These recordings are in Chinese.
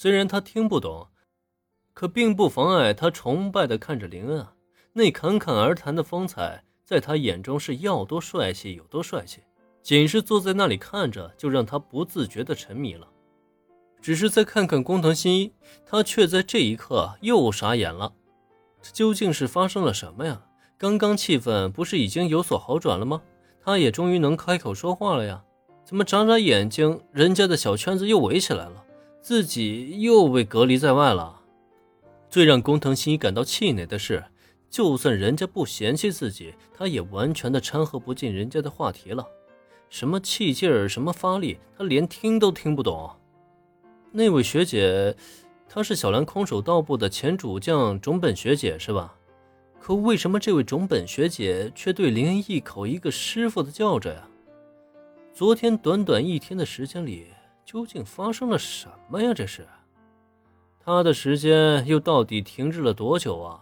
虽然他听不懂，可并不妨碍他崇拜的看着林恩啊。那侃侃而谈的风采，在他眼中是要多帅气有多帅气。仅是坐在那里看着，就让他不自觉的沉迷了。只是再看看工藤新一，他却在这一刻又傻眼了。这究竟是发生了什么呀？刚刚气氛不是已经有所好转了吗？他也终于能开口说话了呀？怎么眨眨眼睛，人家的小圈子又围起来了，自己又被隔离在外了？最让工藤新一感到气馁的是，就算人家不嫌弃自己，他也完全的掺和不进人家的话题了。什么气劲儿，什么发力，他连听都听不懂。那位学姐，她是小兰空手道部的前主将种本学姐，是吧？可为什么这位种本学姐却对林恩一口一个师傅的叫着呀？昨天短短一天的时间里，究竟发生了什么呀？这是，他的时间又到底停滞了多久啊？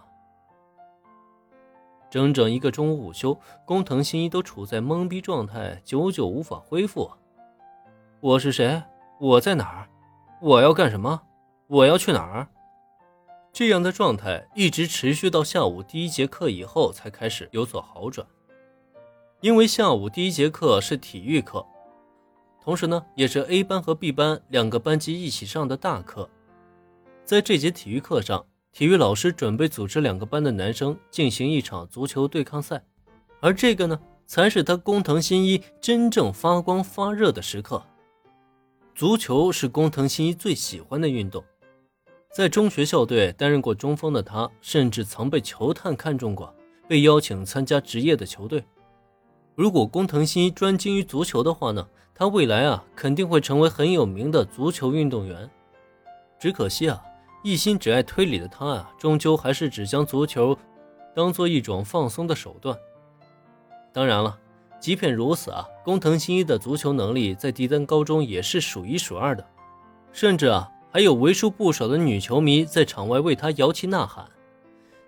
整整一个中午午休，工藤新一都处在懵逼状态，久久无法恢复。我是谁？我在哪儿？我要干什么？我要去哪儿？这样的状态一直持续到下午第一节课以后才开始有所好转。因为下午第一节课是体育课，同时呢，也是 A 班和 B 班两个班级一起上的大课。在这节体育课上。体育老师准备组织两个班的男生进行一场足球对抗赛，而这个呢，才是他工藤新一真正发光发热的时刻。足球是工藤新一最喜欢的运动，在中学校队担任过中锋的他，甚至曾被球探看中过，被邀请参加职业的球队。如果工藤新一专精于足球的话呢，他未来啊肯定会成为很有名的足球运动员。只可惜啊。一心只爱推理的他啊，终究还是只将足球当做一种放松的手段。当然了，即便如此啊，工藤新一的足球能力在帝丹高中也是数一数二的，甚至啊，还有为数不少的女球迷在场外为他摇旗呐喊。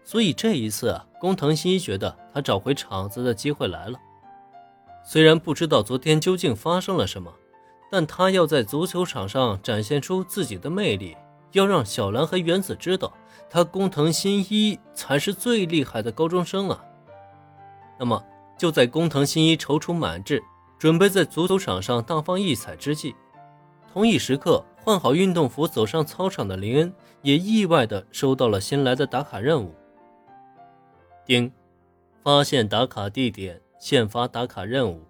所以这一次啊，工藤新一觉得他找回场子的机会来了。虽然不知道昨天究竟发生了什么，但他要在足球场上展现出自己的魅力。要让小兰和原子知道，他工藤新一才是最厉害的高中生啊！那么，就在工藤新一踌躇满志，准备在足球场上大放异彩之际，同一时刻，换好运动服走上操场的林恩也意外地收到了新来的打卡任务。丁，发现打卡地点，现发打卡任务。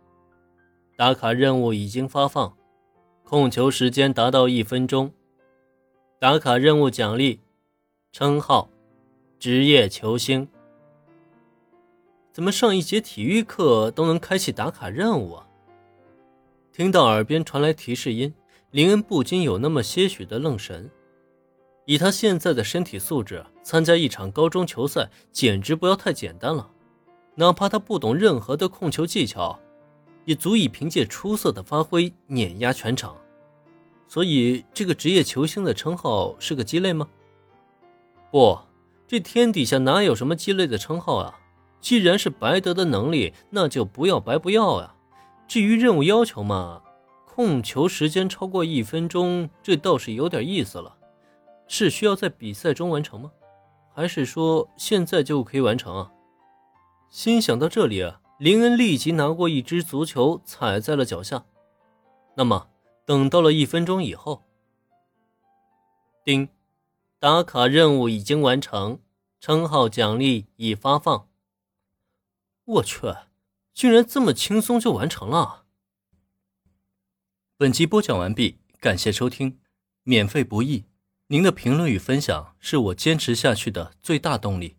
打卡任务已经发放，控球时间达到一分钟。打卡任务奖励，称号，职业球星。怎么上一节体育课都能开启打卡任务啊？听到耳边传来提示音，林恩不禁有那么些许的愣神。以他现在的身体素质，参加一场高中球赛简直不要太简单了。哪怕他不懂任何的控球技巧，也足以凭借出色的发挥碾压全场。所以，这个职业球星的称号是个鸡肋吗？不，这天底下哪有什么鸡肋的称号啊？既然是白得的能力，那就不要白不要啊。至于任务要求嘛，控球时间超过一分钟，这倒是有点意思了。是需要在比赛中完成吗？还是说现在就可以完成啊？心想到这里啊，林恩立即拿过一只足球踩在了脚下。那么。等到了一分钟以后，丁，打卡任务已经完成，称号奖励已发放。我去，居然这么轻松就完成了！本集播讲完毕，感谢收听，免费不易，您的评论与分享是我坚持下去的最大动力。